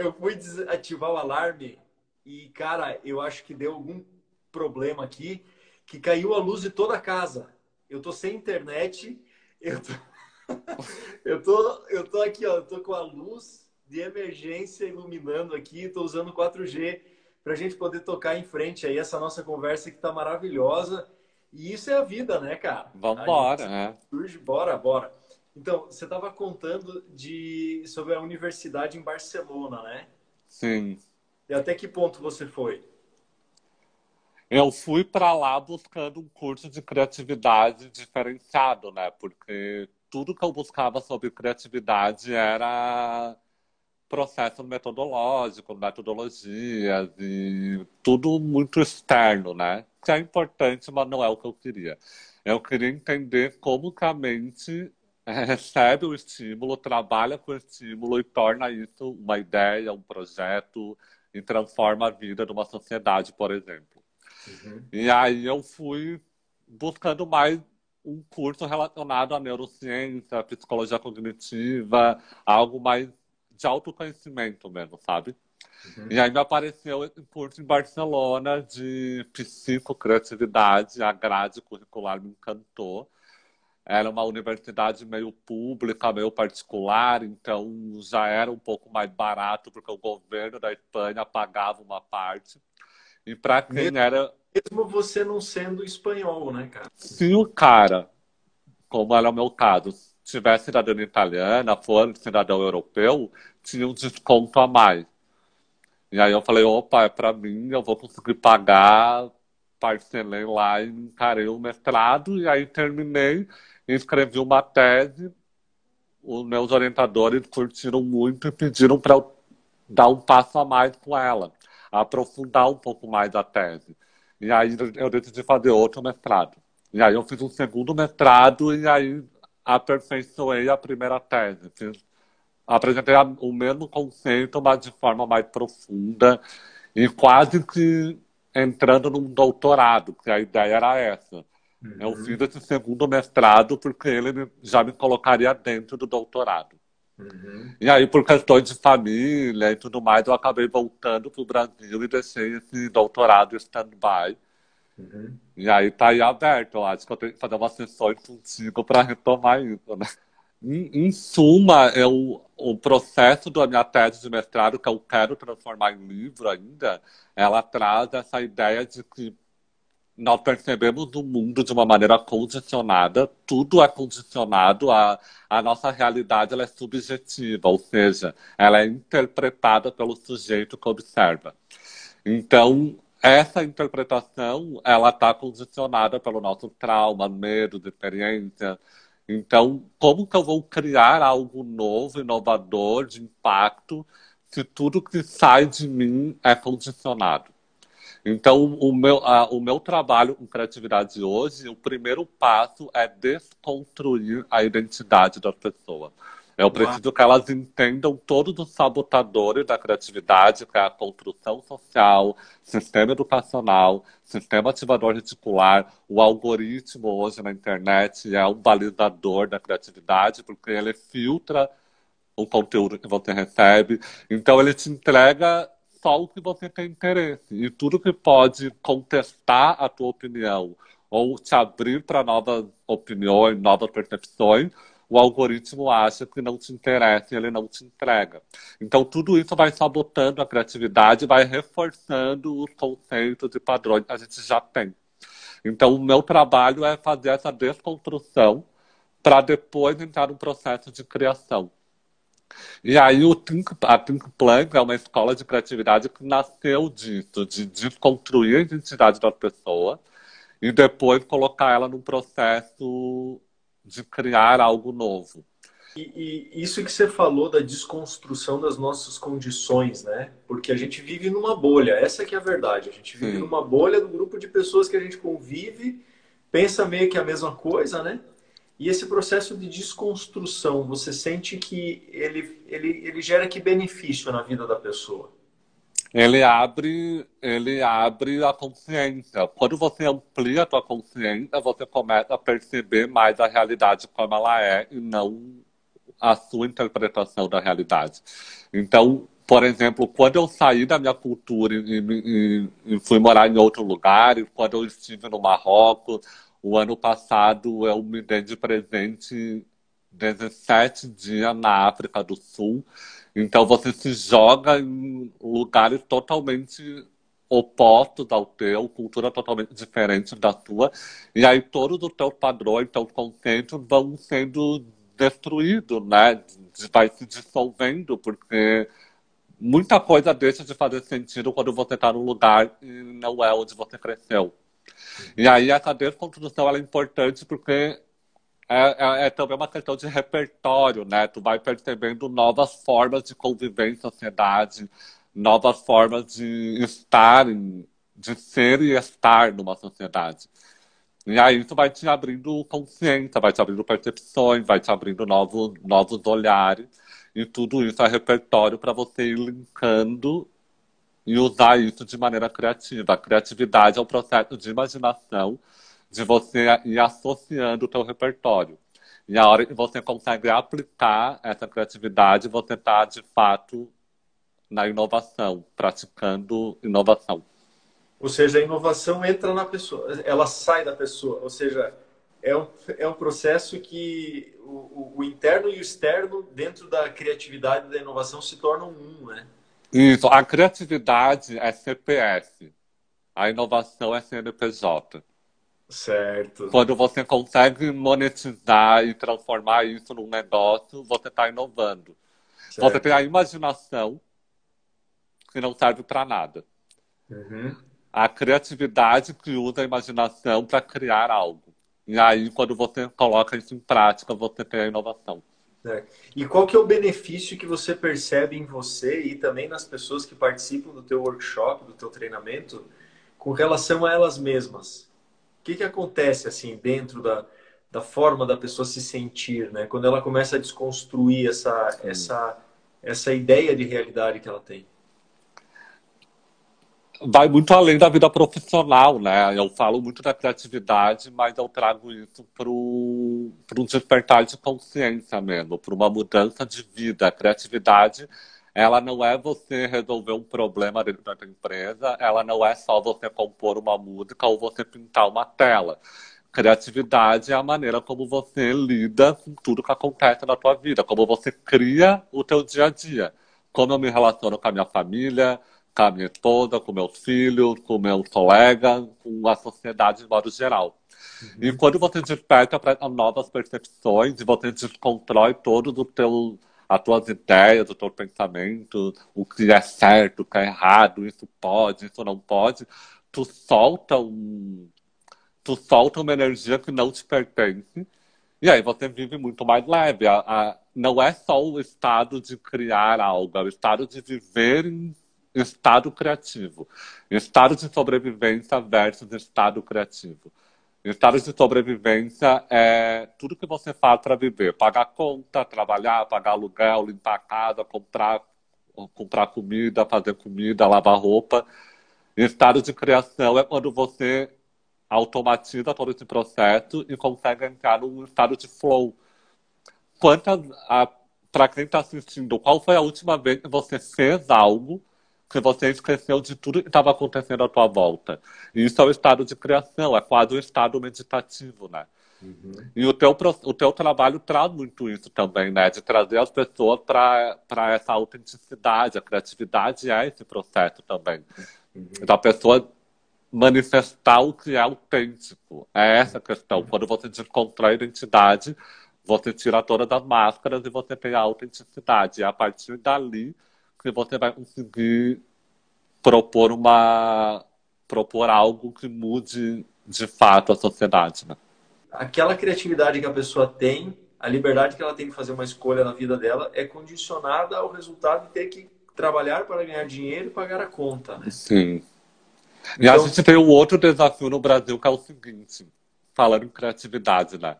eu fui ativar o alarme e, cara, eu acho que deu algum problema aqui, que caiu a luz de toda a casa. Eu tô sem internet, eu tô, eu tô, eu tô aqui, ó, eu tô com a luz de emergência iluminando aqui, tô usando 4G para a gente poder tocar em frente aí essa nossa conversa que tá maravilhosa. E isso é a vida, né, cara? Vamos embora, né? Surge, bora, bora. Então, você estava contando de sobre a universidade em Barcelona, né? Sim. E até que ponto você foi? Eu fui para lá buscando um curso de criatividade diferenciado, né? Porque tudo que eu buscava sobre criatividade era processo metodológico, metodologias e tudo muito externo, né? Que é importante, mas não é o que eu queria. Eu queria entender como que a mente recebe o estímulo, trabalha com o estímulo e torna isso uma ideia, um projeto e transforma a vida de uma sociedade, por exemplo. Uhum. E aí eu fui buscando mais um curso relacionado à neurociência, psicologia cognitiva, algo mais de autoconhecimento mesmo, sabe? Uhum. E aí me apareceu esse curso em Barcelona de psicocriatividade, a grade curricular me encantou. Era uma universidade meio pública, meio particular, então já era um pouco mais barato, porque o governo da Espanha pagava uma parte. E para quem mesmo, era. Mesmo você não sendo espanhol, né, cara? Se o cara, como era o meu caso, tivesse cidadania italiana, for cidadão europeu, tinha um desconto a mais. E aí eu falei, opa, é para mim, eu vou conseguir pagar, parcelei lá e encarei o mestrado, e aí terminei, escrevi uma tese, os meus orientadores curtiram muito e pediram para eu dar um passo a mais com ela, aprofundar um pouco mais a tese. E aí eu decidi fazer outro mestrado. E aí eu fiz um segundo mestrado e aí aperfeiçoei a primeira tese. Fiz apresentei o mesmo conceito, mas de forma mais profunda e quase que entrando num doutorado, que a ideia era essa. Uhum. Eu fiz esse segundo mestrado porque ele já me colocaria dentro do doutorado. Uhum. E aí, por questões de família e tudo mais, eu acabei voltando para o Brasil e deixei esse doutorado stand-by. Uhum. E aí tá aí aberto. Eu acho que eu tenho que fazer uma sessão contigo para retomar isso, né? Em, em suma, é o, processo da minha tese de mestrado, que eu quero transformar em livro ainda, ela traz essa ideia de que nós percebemos o mundo de uma maneira condicionada, tudo é condicionado, a, a nossa realidade ela é subjetiva, ou seja, ela é interpretada pelo sujeito que observa. Então, essa interpretação ela está condicionada pelo nosso trauma, medo, experiência, então, como que eu vou criar algo novo, inovador, de impacto, se tudo que sai de mim é condicionado? Então, o meu, o meu trabalho com criatividade hoje, o primeiro passo é desconstruir a identidade da pessoa. Eu preciso que elas entendam todos os sabotadores da criatividade, que é a construção social, sistema educacional, sistema ativador reticular, o algoritmo hoje na internet é um balizador da criatividade, porque ele filtra o conteúdo que você recebe. Então, ele te entrega só o que você tem interesse. E tudo que pode contestar a tua opinião ou te abrir para novas opiniões, novas percepções, o algoritmo acha que não te interessa e ele não te entrega. Então, tudo isso vai sabotando a criatividade, vai reforçando os conceitos e padrões que a gente já tem. Então, o meu trabalho é fazer essa desconstrução para depois entrar no processo de criação. E aí o Think, a Think Plank é uma escola de criatividade que nasceu disso, de desconstruir a identidade da pessoa e depois colocar ela num processo de criar algo novo. E, e, isso que você falou da desconstrução das nossas condições, né? Porque a gente vive numa bolha, essa que é a verdade. A gente vive Sim. numa bolha do grupo de pessoas que a gente convive, pensa meio que a mesma coisa, né? E esse processo de desconstrução, você sente que ele, ele, ele gera que benefício na vida da pessoa? Ele abre, ele abre a consciência. Quando você amplia a tua consciência, você começa a perceber mais a realidade como ela é e não a sua interpretação da realidade. Então, Por exemplo, quando eu saí da minha cultura e, e, e fui morar em outro lugar, quando eu estive no Marrocos, o ano passado eu me dei de presente 17 dias na África do Sul. Então você se joga em lugares totalmente opostos ao teu, cultura totalmente diferente da tua, e aí todos os teus padrões, teus conceitos vão sendo destruídos, né? Vai se dissolvendo, porque muita coisa deixa de fazer sentido quando você está num lugar e não é onde você cresceu. E aí essa desconstrução é importante porque é, é, é, também uma questão de repertório, né? Tu vai percebendo novas formas de conviver em sociedade, novas formas de estar, de ser e estar numa sociedade. E aí isso vai te abrindo consciência, vai te abrindo percepções, vai te abrindo novos, novos olhares. E tudo isso é repertório para você ir linkando e usar isso de maneira criativa. A criatividade é um processo de imaginação, de você ir associando o teu repertório. E a hora que você consegue aplicar essa criatividade, você está, de fato, na inovação, praticando inovação. Ou seja, a inovação entra na pessoa, ela sai da pessoa. Ou seja, é um, é um processo que o, o interno e o externo, dentro da criatividade e da inovação, se tornam um, né? Isso, a criatividade é CPS, a inovação é CNPJ. Certo. Quando você consegue monetizar e transformar isso num negócio, você está inovando. Certo. Você tem a imaginação, que não serve para nada. Uhum. A criatividade que usa a imaginação para criar algo. E aí, quando você coloca isso em prática, você tem a inovação. É. E qual que é o benefício que você percebe em você e também nas pessoas que participam do teu workshop, do teu treinamento, com relação a elas mesmas? O que, que acontece assim dentro da, da forma da pessoa se sentir, né? Quando ela começa a desconstruir essa, essa, essa ideia de realidade que ela tem vai muito além da vida profissional, né? Eu falo muito da criatividade, mas eu trago isso para um despertar de consciência mesmo, para uma mudança de vida. A criatividade, ela não é você resolver um problema dentro da empresa, ela não é só você compor uma música ou você pintar uma tela. Criatividade é a maneira como você lida com tudo que acontece na tua vida, como você cria o teu dia a dia. Como eu me relaciono com a minha família, com a minha esposa, com meus filhos, com meus colegas, com a sociedade de modo geral. Uhum. E quando você desperta para novas percepções e você desconstrói todos os teus as tuas ideias, o teu pensamento, o que é certo, o que é errado, isso pode, isso não pode, tu solta um, tu solta uma energia que não te pertence e aí você vive muito mais leve. A, a, não é só o estado de criar algo, é o estado de viver em estado criativo. Estado de sobrevivência versus estado criativo. Estado de sobrevivência é tudo que você faz para viver. Pagar conta, trabalhar, pagar aluguel, limpar a casa, comprar, comprar comida, fazer comida, lavar roupa. Estado de criação é quando você automatiza todo esse processo e consegue entrar num estado de flow. Quantas, para quem está assistindo, qual foi a última vez que você fez algo que você esqueceu de tudo que estava acontecendo à tua volta. E isso é o estado de criação, é quase um estado meditativo, né? Uhum. E o teu, o teu trabalho traz muito isso também, né? De trazer as pessoas para essa autenticidade. A criatividade é esse processo também. Uhum. Da pessoa manifestar o que é autêntico. É essa a questão. Quando você desconstrói a identidade, você tira todas as máscaras e você tem a autenticidade. E a partir dali que você vai conseguir propor uma propor algo que mude de fato a sociedade, né? Aquela criatividade que a pessoa tem, a liberdade que ela tem de fazer uma escolha na vida dela é condicionada ao resultado de ter que trabalhar para ganhar dinheiro e pagar a conta. Né? Sim. E a então gente tem um outro desafio no Brasil que é o seguinte, falando em criatividade, né?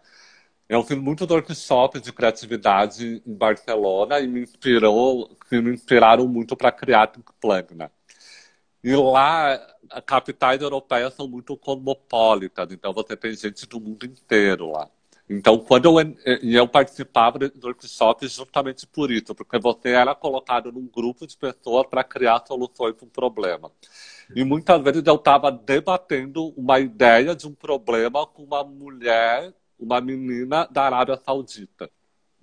Eu fiz muitos workshops de criatividade em Barcelona e me inspirou, que me inspiraram muito para criar Think Plug, né? E lá, capitais europeias são muito cosmopolitas, então você tem gente do mundo inteiro lá. Então, quando eu, eu participava do workshop justamente por isso, porque você era colocado num grupo de pessoas para criar soluções para um problema. E muitas vezes eu estava debatendo uma ideia de um problema com uma mulher, uma menina da Arábia Saudita.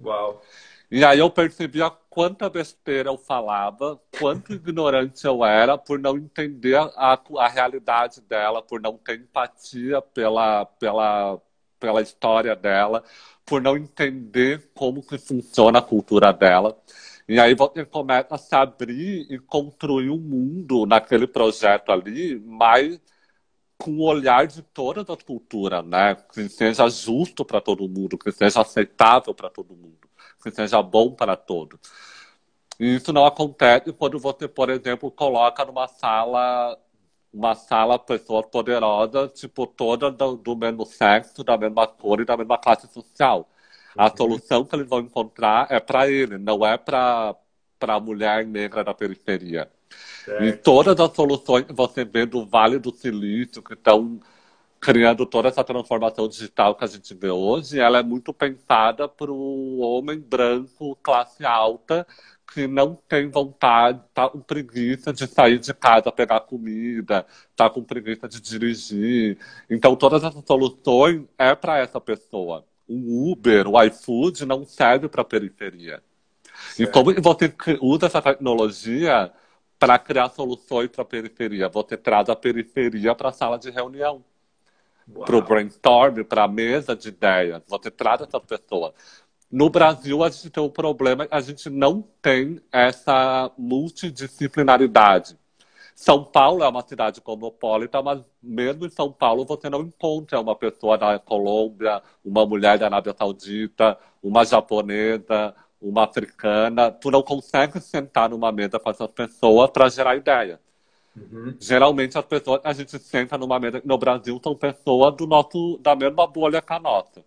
Uau! E aí eu percebia quanta besteira eu falava, quanto ignorante eu era por não entender a, a realidade dela, por não ter empatia pela, pela, pela história dela, por não entender como que funciona a cultura dela. E aí você começa a se abrir e construir um mundo naquele projeto ali, mas com o olhar de todas as culturas, né? Que seja justo para todo mundo, que seja aceitável para todo mundo que seja bom para todos. E isso não acontece quando você, por exemplo, coloca numa sala uma sala pessoas poderosas, tipo, todas do, do, mesmo sexo, da mesma cor e da mesma classe social. A uhum. solução que eles vão encontrar é para ele, não é para a mulher negra da periferia. Certo. E todas as soluções que você vê do Vale do Silício, que estão criando toda essa transformação digital que a gente vê hoje, ela é muito pensada para o homem branco, classe alta, que não tem vontade, tá com preguiça de sair de casa pegar comida, tá com preguiça de dirigir. Então, todas essas soluções é para essa pessoa. O Uber, o iFood não serve para a periferia. Certo. E como você usa essa tecnologia para criar soluções para a periferia? Você traz a periferia para a sala de reunião para o brainstorm, para a mesa de ideias. Você traz essa pessoa. No Brasil, a gente tem um problema, a gente não tem essa multidisciplinaridade. São Paulo é uma cidade cosmopolita, mas mesmo em São Paulo você não encontra uma pessoa da Colômbia, uma mulher da Arábia Saudita, uma japonesa, uma africana. Tu não consegue sentar numa mesa com essas pessoas para gerar ideia. Uhum. Geralmente as pessoas, a gente senta numa mesa no Brasil, são pessoas do nosso, da mesma bolha que a nossa.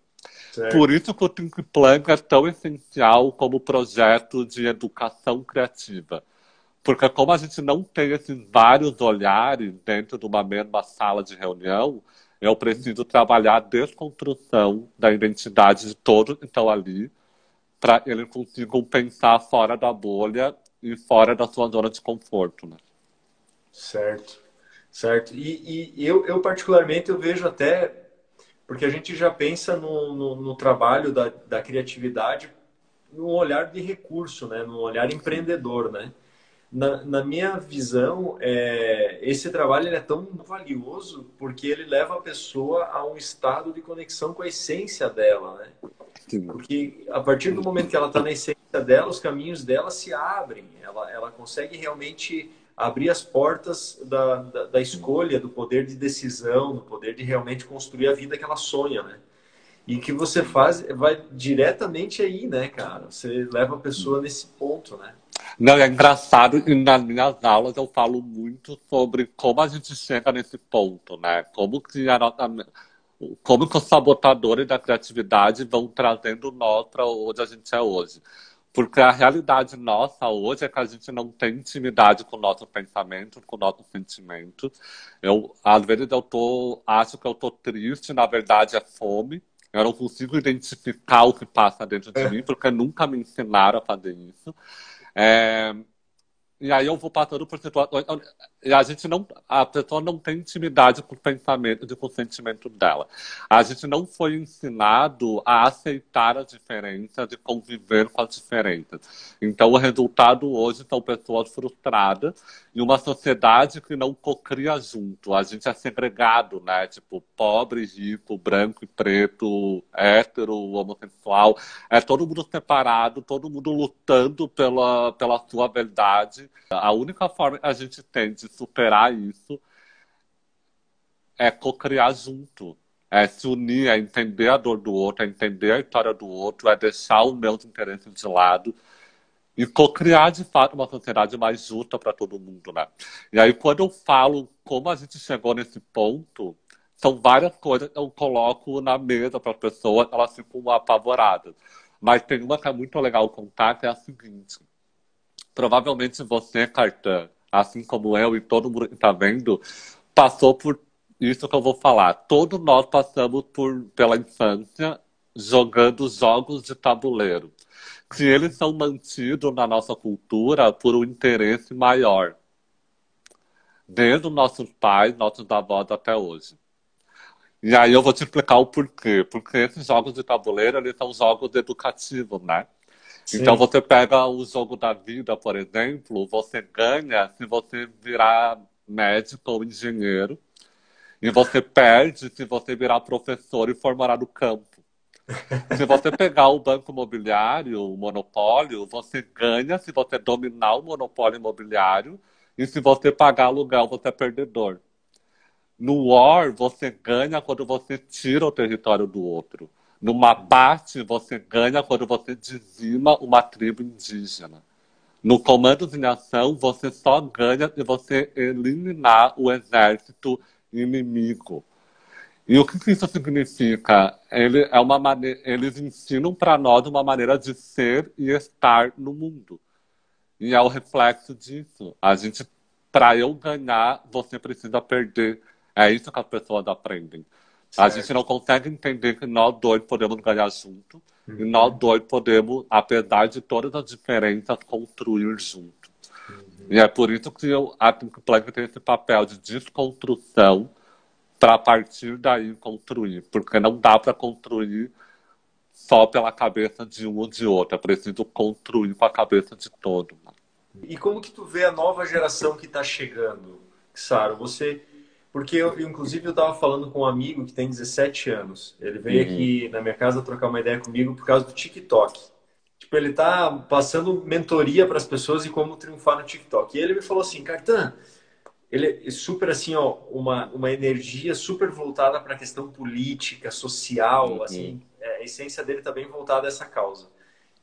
Certo. Por isso que o Think Plank é tão essencial como projeto de educação criativa. Porque como a gente não tem esses vários olhares dentro de uma mesma sala de reunião, eu preciso trabalhar a desconstrução da identidade de todos que estão ali, para eles consigam pensar fora da bolha e fora da sua zona de conforto. Né? Certo, certo. E, e eu, eu, particularmente, eu vejo até, porque a gente já pensa no, no, no trabalho da, da criatividade num olhar de recurso, né? num olhar empreendedor, né? Na, na minha visão, é, esse trabalho é tão valioso porque ele leva a pessoa a um estado de conexão com a essência dela, né? Porque a partir do momento que ela está na essência dela, os caminhos dela se abrem, ela, ela consegue realmente abrir as portas da, da, da, escolha, do poder de decisão, do poder de realmente construir a vida que ela sonha, né? E que você faz vai diretamente aí, né, cara? Você leva a pessoa nesse ponto, né? Não, é engraçado e nas minhas aulas eu falo muito sobre como a gente chega nesse ponto, né? Como que a nossa, como que os sabotadores da criatividade vão trazendo nós para onde a gente é hoje. Porque a realidade nossa hoje é que a gente não tem intimidade com o nosso pensamento, com o nosso sentimento. Eu, às vezes eu tô, acho que eu tô triste, na verdade é fome. Eu não consigo identificar o que passa dentro de é. mim, porque nunca me ensinaram a fazer isso. É, e aí eu vou passando por situações. A gente não. A pessoa não tem intimidade com o pensamento com o sentimento dela. A gente não foi ensinado a aceitar as diferenças e conviver com as diferenças. Então o resultado hoje são pessoas frustradas e uma sociedade que não cocria junto. A gente é segregado, né? Tipo, pobre, rico, branco e preto, hétero, homossexual. É todo mundo separado, todo mundo lutando pela, pela sua verdade a única forma que a gente tem de superar isso é co-criar junto. É se unir, é entender a dor do outro, é entender a história do outro, é deixar os meus interesses de lado e co-criar de fato uma sociedade mais justa para todo mundo, né? E aí quando eu falo como a gente chegou nesse ponto, são várias coisas que eu coloco na mesa para as pessoas, elas ficam apavoradas. Mas tem uma que é muito legal contar, que é a seguinte. Provavelmente você, Cartan, assim como eu e todo mundo que está vendo, passou por isso que eu vou falar. Todos nós passamos por, pela infância jogando jogos de tabuleiro, que eles são mantidos na nossa cultura por um interesse maior, desde os nossos pais, nossos avós até hoje. E aí eu vou te explicar o porquê. Porque esses jogos de tabuleiro, eles são jogos educativos, né? Sim. Então você pega o jogo da vida, por exemplo, você ganha se você virar médico ou engenheiro, e você perde se você virar professor e for morar no campo. Se você pegar o banco imobiliário, o monopólio, você ganha se você dominar o monopólio imobiliário, e se você pagar aluguel, você é perdedor. No War, você ganha quando você tira o território do outro. Numa parte, você ganha quando você dizima uma tribo indígena. No Comandos em Ação, você só ganha se você eliminar o exército inimigo. E o que isso significa? Ele é uma maneira, eles ensinam para nós uma maneira de ser e estar no mundo. E é o reflexo disso. A gente, para eu ganhar, você precisa perder. É isso que as pessoas aprendem. Certo. A gente não consegue entender que nós dois podemos ganhar junto uhum. e nós dois podemos, apesar de todas as diferenças, construir junto. Uhum. E é por isso que eu, a Think Plank tem esse papel de desconstrução para partir daí construir, porque não dá para construir só pela cabeça de um ou de outro, é preciso construir com a cabeça de todo. E como que tu vê a nova geração que está chegando, Saro? Você porque eu, inclusive, eu estava falando com um amigo que tem 17 anos. Ele veio uhum. aqui na minha casa trocar uma ideia comigo por causa do TikTok. Tipo, ele tá passando mentoria para as pessoas e como triunfar no TikTok. E ele me falou assim, Cartan, ele é super assim, ó, uma, uma energia super voltada para a questão política, social, uhum. assim, é, a essência dele está bem voltada a essa causa.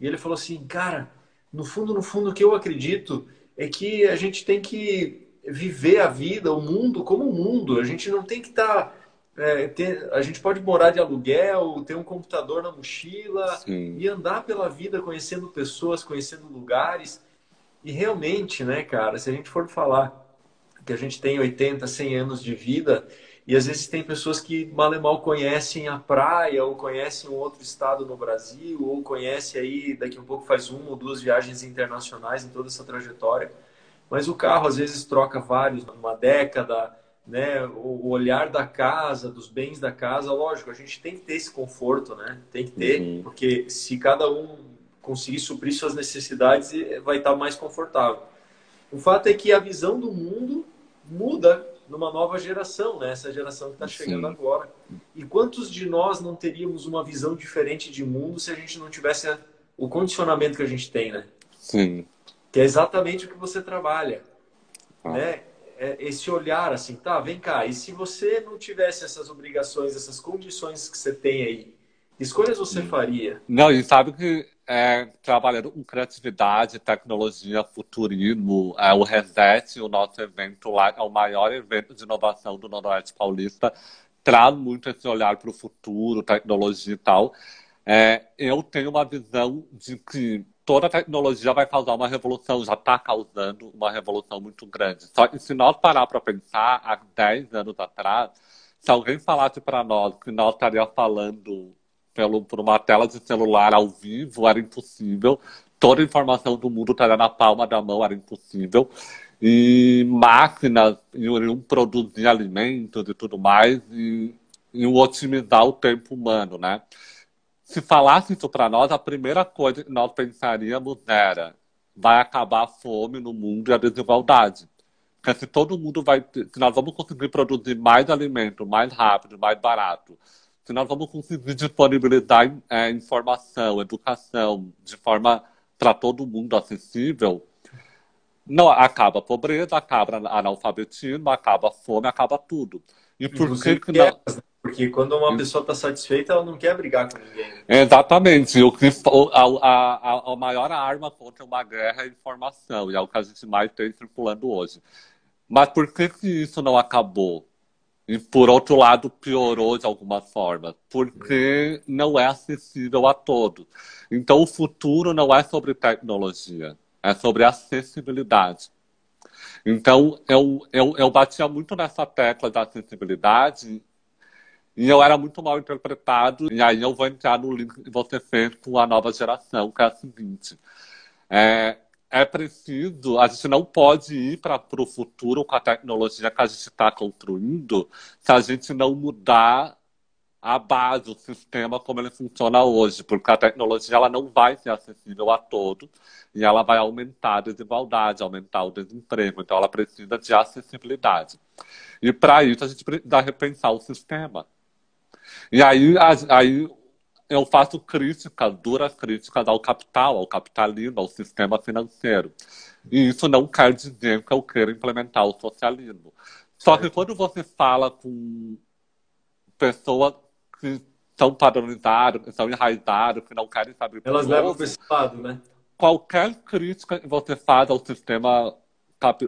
E ele falou assim, cara, no fundo, no fundo, o que eu acredito é que a gente tem que viver a vida, o mundo como o mundo. A gente não tem que estar. Tá, é, a gente pode morar de aluguel, ter um computador na mochila Sim. e andar pela vida conhecendo pessoas, conhecendo lugares. E realmente, né, cara, se a gente for falar que a gente tem 80, 100 anos de vida e às vezes tem pessoas que mal e mal conhecem a praia ou conhecem um outro estado no Brasil ou conhecem aí, daqui a um pouco faz uma ou duas viagens internacionais em toda essa trajetória mas o carro às vezes troca vários numa década, né? O olhar da casa, dos bens da casa, lógico, a gente tem que ter esse conforto, né? Tem que ter, uhum. porque se cada um conseguir suprir suas necessidades, vai estar mais confortável. O fato é que a visão do mundo muda numa nova geração, né? Essa geração que está chegando Sim. agora. E quantos de nós não teríamos uma visão diferente de mundo se a gente não tivesse o condicionamento que a gente tem, né? Sim que é exatamente o que você trabalha, ah. né? É esse olhar assim, tá, vem cá, e se você não tivesse essas obrigações, essas condições que você tem aí, escolhas você hum. faria? Não, e sabe que é, trabalhando com criatividade, tecnologia, futurismo, é, o Reset, o nosso evento lá, é o maior evento de inovação do Noroeste Paulista, traz muito esse olhar para o futuro, tecnologia e tal. É, eu tenho uma visão de que toda a tecnologia vai causar uma revolução, já está causando uma revolução muito grande. Só que se nós parar para pensar, há 10 anos atrás, se alguém falasse para nós que nós estaríamos falando pelo, por uma tela de celular ao vivo, era impossível. Toda a informação do mundo estaria na palma da mão, era impossível. E máquinas iriam produzir alimentos e tudo mais, e iam otimizar o tempo humano, né? Se falasse isso para nós, a primeira coisa que nós pensaríamos era: vai acabar a fome no mundo e a desigualdade. Porque se todo mundo vai. Se nós vamos conseguir produzir mais alimento mais rápido, mais barato, se nós vamos conseguir disponibilizar é, informação, educação de forma para todo mundo acessível, não acaba a pobreza, acaba analfabetismo, acaba a fome, acaba tudo. E por que, que não... Porque quando uma pessoa está satisfeita, ela não quer brigar com ninguém. Exatamente. O que, a, a, a, maior arma contra uma guerra é a informação, e é o que a gente mais tem circulando hoje. Mas por que, que isso não acabou? E, por outro lado, piorou de alguma forma? Porque não é acessível a todos. Então, o futuro não é sobre tecnologia, é sobre acessibilidade. Então, eu, eu, eu batia muito nessa tecla da acessibilidade E eu era muito mal interpretado. E aí eu vou entrar no link que você fez com a nova geração, que é a seguinte. É, é preciso, a gente não pode ir para o futuro com a tecnologia que a gente está construindo se a gente não mudar a base, o sistema como ele funciona hoje, porque a tecnologia ela não vai ser acessível a todos e ela vai aumentar a desigualdade, aumentar o desemprego, então ela precisa de acessibilidade. E para isso a gente precisa repensar o sistema. E aí, aí eu faço críticas, duras críticas ao capital, ao capitalismo, ao sistema financeiro. E isso não quer dizer que eu queira implementar o socialismo. Só que quando você fala com pessoas que são padronizadas, que são enraizadas, que não querem saber... Elas levam para esse lado, né? Qualquer crítica que você faz ao sistema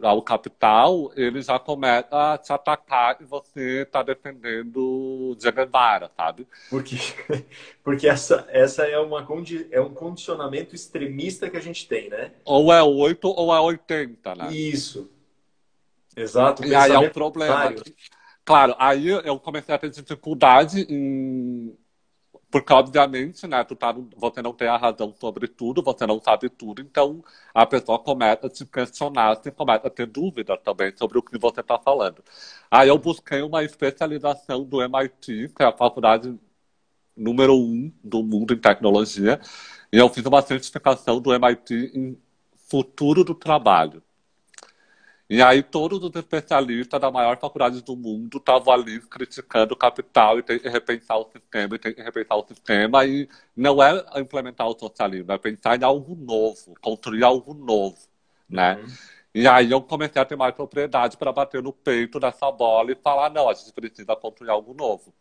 ao capital, ele já começa a te atacar e você está defendendo Che Guevara, sabe? Porque, porque essa, essa é, uma, é um condicionamento extremista que a gente tem, né? Ou é 8 ou é 80, né? Isso. Exato. E aí é um problema. Claro, aí eu comecei a ter dificuldade em porque, obviamente, né, tu tá, você não tem a razão sobre tudo, você não sabe tudo, então a pessoa começa a te questionar, você começa a ter dúvidas também sobre o que você está falando. Aí eu busquei uma especialização do MIT, que é a faculdade número um do mundo em tecnologia, e eu fiz uma certificação do MIT em futuro do trabalho. E aí todos os especialistas da maior faculdade do mundo estavam ali criticando o capital e tem que repensar o sistema, e tem que repensar o sistema. E não é implementar o socialismo, é pensar em algo novo, construir algo novo, né? Uhum. E aí eu comecei a ter mais propriedade para bater no peito dessa bola e falar, não, a gente precisa construir algo novo.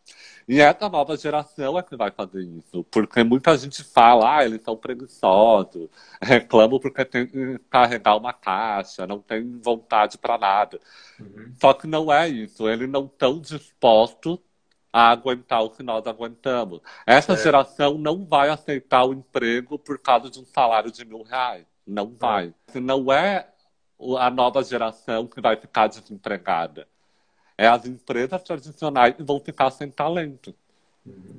E essa nova geração é que vai fazer isso. Porque muita gente fala, ah, eles são preguiçosos, reclamam porque tem que carregar uma caixa, não tem vontade para nada. Uhum. Só que não é isso. Eles não estão dispostos a aguentar o que nós aguentamos. Essa é. geração não vai aceitar o emprego por causa de um salário de mil reais. Não vai. Não é a nova geração que vai ficar desempregada. É as empresas tradicionais que vão ficar sem talento.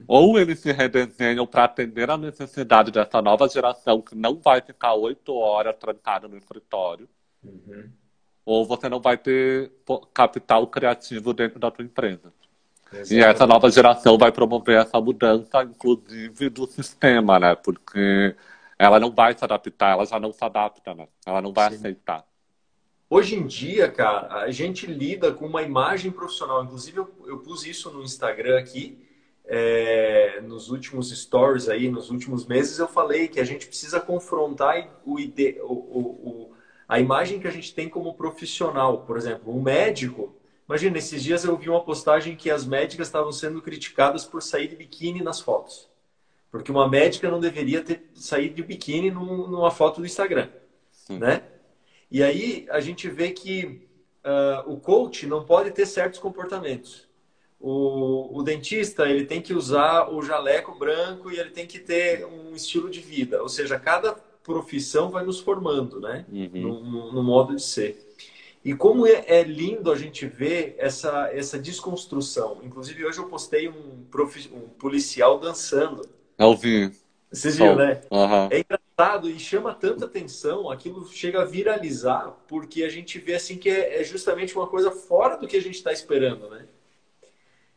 Ou eles se redesenham para atender a necessidade dessa nova geração que não vai ficar oito horas trancada no escritório. Uhum. Ou você não vai ter capital criativo dentro da tua empresa. Exatamente. E essa nova geração vai promover essa mudança, inclusive, do sistema, né? Porque ela não vai se adaptar, ela já não se adapta, né? Ela não vai Sim. aceitar. Hoje em dia, cara, a gente lida com uma imagem profissional. Inclusive, eu, eu pus isso no Instagram aqui, é, nos últimos stories aí, nos últimos meses, eu falei que a gente precisa confrontar o, ide, o, o, a imagem que a gente tem como profissional. Por exemplo, um médico. Imagina, esses dias eu vi uma postagem que as médicas estavam sendo criticadas por sair de biquíni nas fotos. Porque uma médica não deveria ter saído de biquíni numa foto do Instagram, Sim. né? E aí a gente vê que uh, o coach não pode ter certos comportamentos. O, o, dentista ele tem que usar o jaleco branco e ele tem que ter um estilo de vida. Ou seja, cada profissão vai nos formando, né? Uhum. No, no, modo de ser. E como é, é, lindo a gente ver essa, essa desconstrução. Inclusive, hoje eu postei um, um policial dançando. Eu vi. Vocês viram, né? Uhum. É engraçado e chama tanta atenção, aquilo chega a viralizar, porque a gente vê assim que é, é justamente uma coisa fora do que a gente está esperando, né?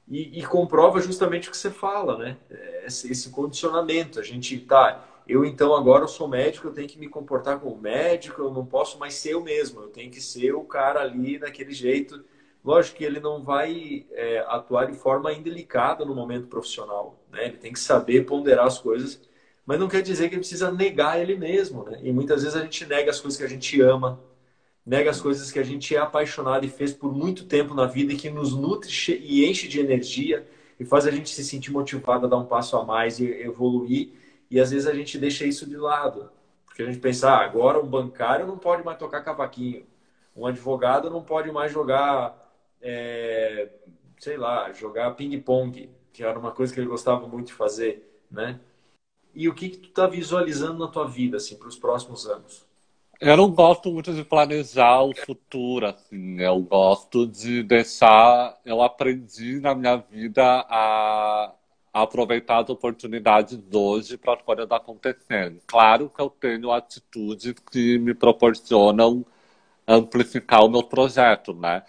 E, e, comprova justamente o que você fala, né? Esse, esse, condicionamento. A gente tá. Eu então agora eu sou médico, eu tenho que me comportar como médico, eu não posso mais ser eu mesmo, eu tenho que ser o cara ali daquele jeito. Lógico que ele não vai é, atuar de forma indelicada no momento profissional, né? Ele tem que saber ponderar as coisas mas não quer dizer que ele precisa negar ele mesmo, né? E muitas vezes a gente nega as coisas que a gente ama, nega as coisas que a gente é apaixonado e fez por muito tempo na vida e que nos nutre e enche de energia e faz a gente se sentir motivado a dar um passo a mais e evoluir. E às vezes a gente deixa isso de lado, porque a gente pensa, ah, agora um bancário não pode mais tocar cavaquinho, um advogado não pode mais jogar, é, sei lá, jogar ping-pong, que era uma coisa que ele gostava muito de fazer, né? E o que, que tu está visualizando na tua vida assim para os próximos anos? Eu não gosto muito de planejar o futuro, assim. Eu gosto de deixar. Eu aprendi na minha vida a, aproveitar as oportunidades hoje para as coisas acontecerem. Claro que eu tenho atitudes que me proporcionam amplificar o meu projeto, né?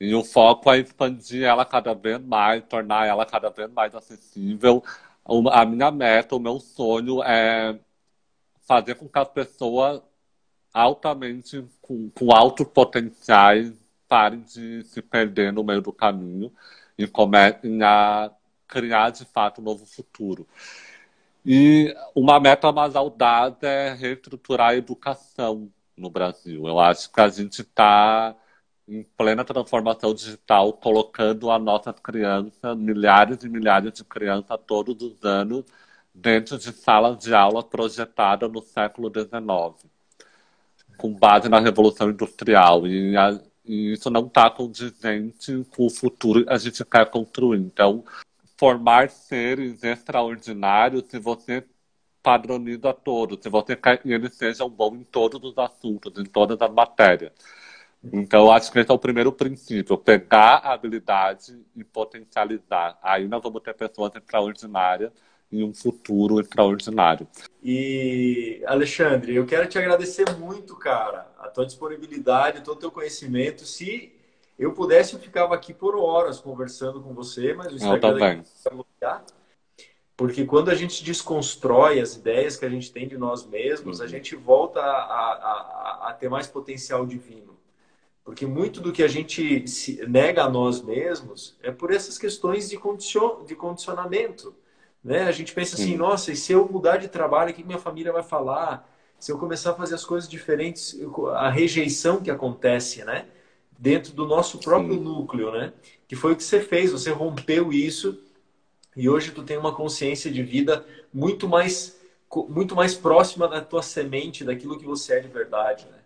E o foco é expandir ela cada vez mais, tornar ela cada vez mais acessível. A minha meta, o meu sonho é fazer com que as pessoas altamente, com, com altos potenciais, parem de se perder no meio do caminho e comecem a criar, de fato, um novo futuro. E uma meta mais audaz é reestruturar a educação no Brasil. Eu acho que a gente está em plena transformação digital, colocando as nossas crianças, milhares e milhares de crianças todos os anos, dentro de salas de aula projetadas no século XIX, com base na Revolução Industrial. E, a, e isso não está condizente com o futuro que a gente quer construir. Então, formar seres extraordinários, se você padroniza todos, se você quer que eles sejam bons em todos os assuntos, em todas as matérias. Então, acho que esse é o primeiro princípio: pegar a habilidade e potencializar. Aí nós vamos ter pessoas extraordinárias em um futuro extraordinário. E, Alexandre, eu quero te agradecer muito, cara, a tua disponibilidade, todo o teu conhecimento. Se eu pudesse, eu ficava aqui por horas conversando com você, mas o Instagram vai porque quando a gente desconstrói as ideias que a gente tem de nós mesmos, uhum. a gente volta a, a, a, a ter mais potencial divino. Porque muito do que a gente nega a nós mesmos é por essas questões de, condicion, de condicionamento. Né? A gente pensa assim, nossa, e se eu mudar de trabalho, o que minha família vai falar? Se eu começar a fazer as coisas diferentes, a rejeição que acontece, né? Dentro do nosso próprio Sim. núcleo, né? Que foi o que você fez, você rompeu isso e hoje tu tem uma consciência de vida muito mais muito mais próxima da tua semente, daquilo que você é de verdade, né?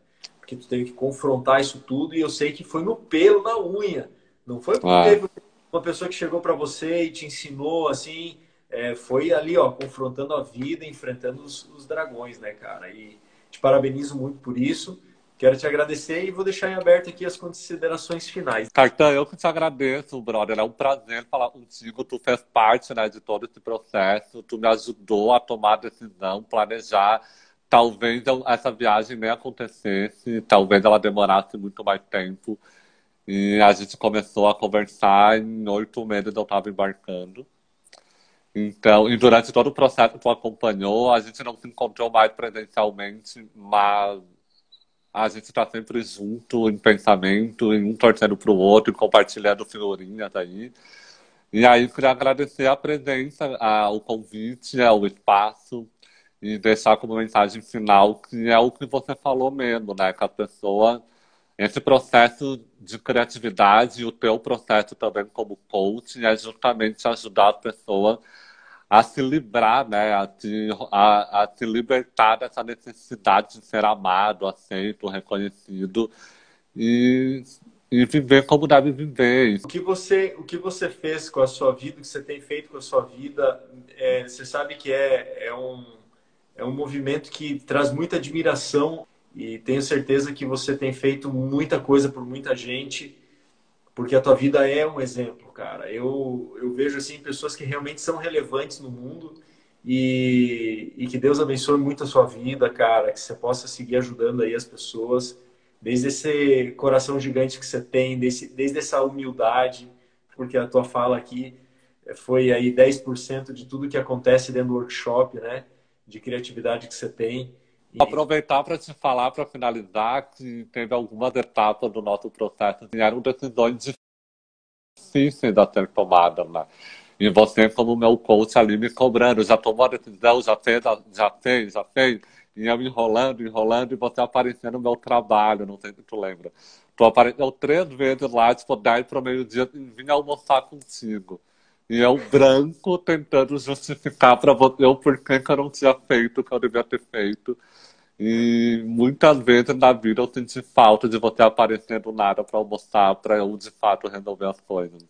Porque tu teve que confrontar isso tudo e eu sei que foi no pelo, na unha. Não foi porque ah. uma pessoa que chegou para você e te ensinou assim, é, foi ali, ó, confrontando a vida, enfrentando os, os, dragões, né, cara? E te parabenizo muito por isso. Quero te agradecer e vou deixar em aberto aqui as considerações finais. Cartão, eu que te agradeço, brother. É um prazer falar contigo. Tu fez parte né, de todo esse processo. Tu me ajudou a tomar a decisão, planejar. Talvez essa viagem nem acontecesse, talvez ela demorasse muito mais tempo. E a gente começou a conversar em oito meses eu estava embarcando. Então, e durante todo o processo que tu acompanhou, a gente não se encontrou mais presencialmente, mas a gente está sempre junto em pensamento, em um torcendo para o outro, compartilhando figurinhas aí. E aí, queria agradecer a presença, a, o convite, o espaço, e deixar como mensagem final que é o que você falou mesmo, né? Que a pessoa, esse processo de criatividade e o teu processo também como coach é justamente ajudar a pessoa a se livrar, né, a se, a, a se libertar dessa necessidade de ser amado, aceito, reconhecido e, e viver como deve viver. O que você, o que você fez com a sua vida, o que você tem feito com a sua vida, é, você sabe que é, é, um, é um movimento que traz muita admiração e tenho certeza que você tem feito muita coisa por muita gente porque a tua vida é um exemplo, cara. Eu, eu vejo assim pessoas que realmente são relevantes no mundo e, e que Deus abençoe muito a sua vida, cara, que você possa seguir ajudando aí as pessoas, desde esse coração gigante que você tem, desde, desde essa humildade, porque a tua fala aqui foi aí 10% de tudo que acontece dentro do workshop, né? De criatividade que você tem. E... Aproveitar para te falar, para finalizar, que teve algumas etapas do nosso processo que eram decisões difíceis a ser tomadas, né? E você, como meu coach ali, me cobrando, já tomou a decisão, já fez, já fez, já fez. E eu enrolando, enrolando, e você aparecendo no meu trabalho, não sei se tu lembra. Tu apareceu três vezes lá, tipo, 10 para o meio-dia, e vim almoçar contigo. E eu branco tentando justificar para o porquê que eu não tinha feito o que eu devia ter feito. E muitas vezes na vida eu senti falta de você aparecer do nada para almoçar, para eu de fato resolver as coisas.